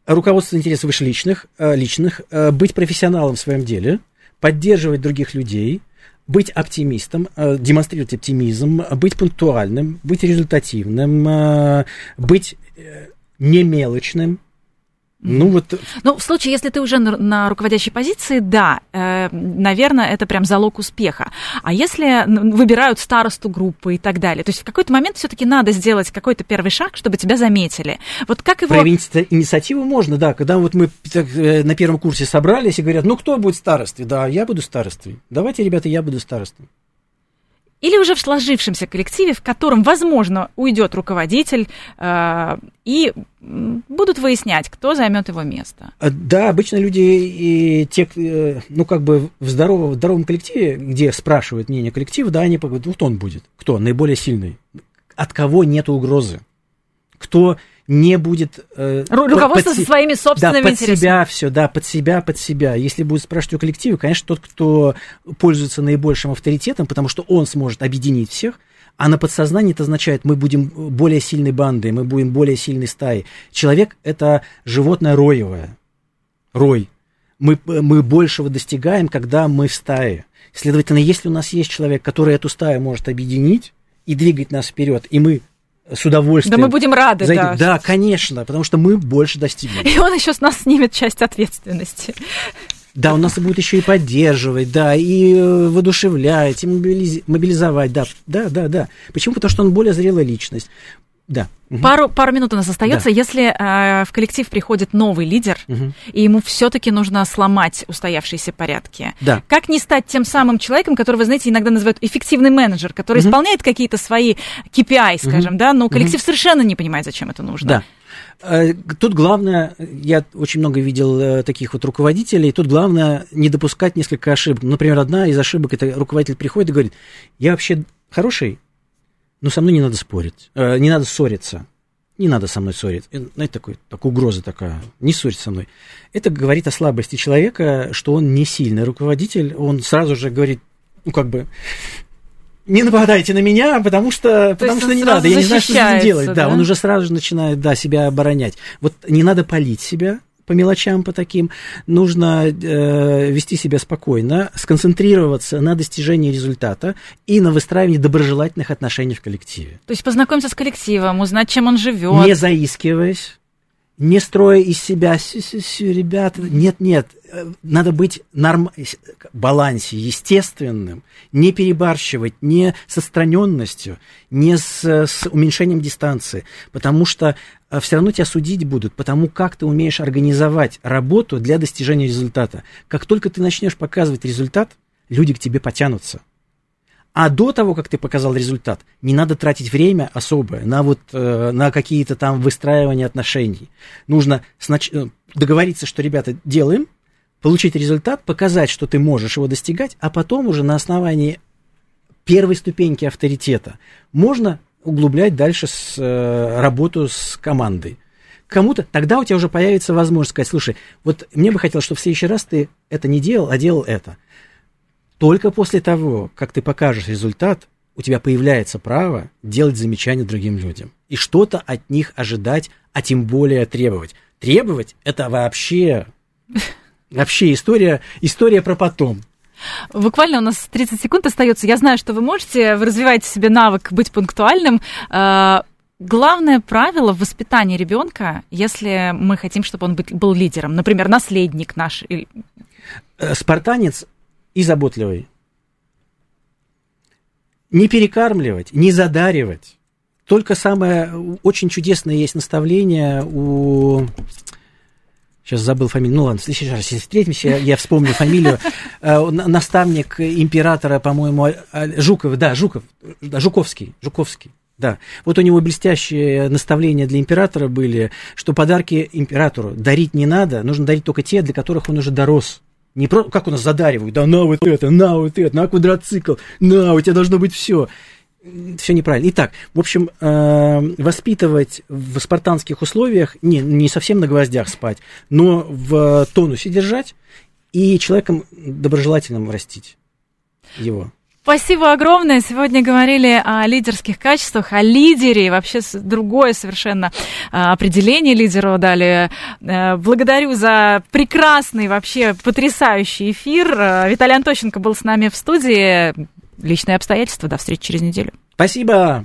Руководствоваться интересами выше личных, э, личных, э, быть профессионалом в своем деле, поддерживать других людей, быть оптимистом, э, демонстрировать оптимизм, быть пунктуальным, быть результативным, э, быть э, немелочным, ну вот. Ну в случае, если ты уже на, на руководящей позиции, да, э, наверное, это прям залог успеха. А если выбирают старосту группы и так далее, то есть в какой-то момент все-таки надо сделать какой-то первый шаг, чтобы тебя заметили. Вот как его? Проявить инициативу можно, да. Когда вот мы так, э, на первом курсе собрались и говорят, ну кто будет старостой? Да, я буду старостой. Давайте, ребята, я буду старостой или уже в сложившемся коллективе, в котором, возможно, уйдет руководитель, э, и будут выяснять, кто займет его место. А, да, обычно люди и те, э, ну, как бы в здоровом, в здоровом коллективе, где спрашивают мнение коллектива, да, они говорят, вот он будет. Кто? Наиболее сильный. От кого нет угрозы? Кто не будет... Э, Руководство под, своими собственными да, под интересами. себя все, да, под себя, под себя. Если будет спрашивать у коллектива, конечно, тот, кто пользуется наибольшим авторитетом, потому что он сможет объединить всех, а на подсознании это означает, мы будем более сильной бандой, мы будем более сильной стаей. Человек – это животное роевое. Рой. Мы, мы большего достигаем, когда мы в стае. Следовательно, если у нас есть человек, который эту стаю может объединить и двигать нас вперед, и мы с удовольствием. Да мы будем рады, да. Да, конечно, потому что мы больше достигнем. И он еще с нас снимет часть ответственности. Да, он нас будет еще и поддерживать, да, и э, воодушевлять, и мобилизовать, да, да, да, да. Почему? Потому что он более зрелая личность. Да. Угу. Пару, пару минут у нас остается. Да. Если э, в коллектив приходит новый лидер, угу. и ему все-таки нужно сломать устоявшиеся порядки, да. как не стать тем самым человеком, который, вы знаете, иногда называют эффективный менеджер, который угу. исполняет какие-то свои KPI, скажем, угу. да, но коллектив угу. совершенно не понимает, зачем это нужно. Да. Э, тут главное, я очень много видел э, таких вот руководителей, тут главное не допускать несколько ошибок. Например, одна из ошибок, это руководитель приходит и говорит, я вообще хороший, но со мной не надо спорить, э, не надо ссориться. Не надо со мной ссориться. Знаете, такой, такая угроза такая. Не ссорься со мной. Это говорит о слабости человека, что он не сильный руководитель. Он сразу же говорит, ну, как бы, не нападайте на меня, потому что, потому что не надо, я не знаю, что с делать. Да? да, он уже сразу же начинает, да, себя оборонять. Вот не надо палить себя, по мелочам, по таким. Нужно э, вести себя спокойно, сконцентрироваться на достижении результата и на выстраивании доброжелательных отношений в коллективе. То есть познакомиться с коллективом, узнать, чем он живет. Не заискиваясь, не строя из себя, сю -сю -сю, ребята, нет-нет, э, надо быть норм... балансе, естественным, не перебарщивать, не с отстраненностью, не с, с уменьшением дистанции, потому что э, все равно тебя судить будут, потому как ты умеешь организовать работу для достижения результата. Как только ты начнешь показывать результат, люди к тебе потянутся. А до того, как ты показал результат, не надо тратить время особое на, вот, э, на какие-то там выстраивания отношений. Нужно снач... Э, договориться, что, ребята, делаем, получить результат, показать, что ты можешь его достигать, а потом уже на основании первой ступеньки авторитета можно углублять дальше с, э, работу с командой. Кому-то, тогда у тебя уже появится возможность сказать, слушай, вот мне бы хотелось, чтобы в следующий раз ты это не делал, а делал это. Только после того, как ты покажешь результат, у тебя появляется право делать замечания другим людям. И что-то от них ожидать, а тем более требовать. Требовать – это вообще, вообще история, история про потом. Буквально у нас 30 секунд остается. Я знаю, что вы можете, вы развиваете себе навык быть пунктуальным. А, главное правило в воспитании ребенка, если мы хотим, чтобы он был лидером, например, наследник наш. Э, спартанец и заботливый. не перекармливать, не задаривать. Только самое очень чудесное есть наставление у сейчас забыл фамилию, ну ладно, в следующий раз, встретимся, я, вспомню фамилию, э, наставник императора, по-моему, Жуков, да, Жуков, да, Жуковский, Жуковский. Да, вот у него блестящие наставления для императора были, что подарки императору дарить не надо, нужно дарить только те, для которых он уже дорос. Не просто, как у нас задаривают, да, на вот это, на вот это, на квадроцикл, на, у тебя должно быть все все неправильно. Итак, в общем, э, воспитывать в спартанских условиях, не, не совсем на гвоздях спать, но в тонусе держать и человеком доброжелательным растить его. Спасибо огромное. Сегодня говорили о лидерских качествах, о лидере. Вообще другое совершенно а, определение лидеру дали. Э, благодарю за прекрасный, вообще потрясающий эфир. Э, Виталий Антощенко был с нами в студии. Личные обстоятельства. До встречи через неделю. Спасибо.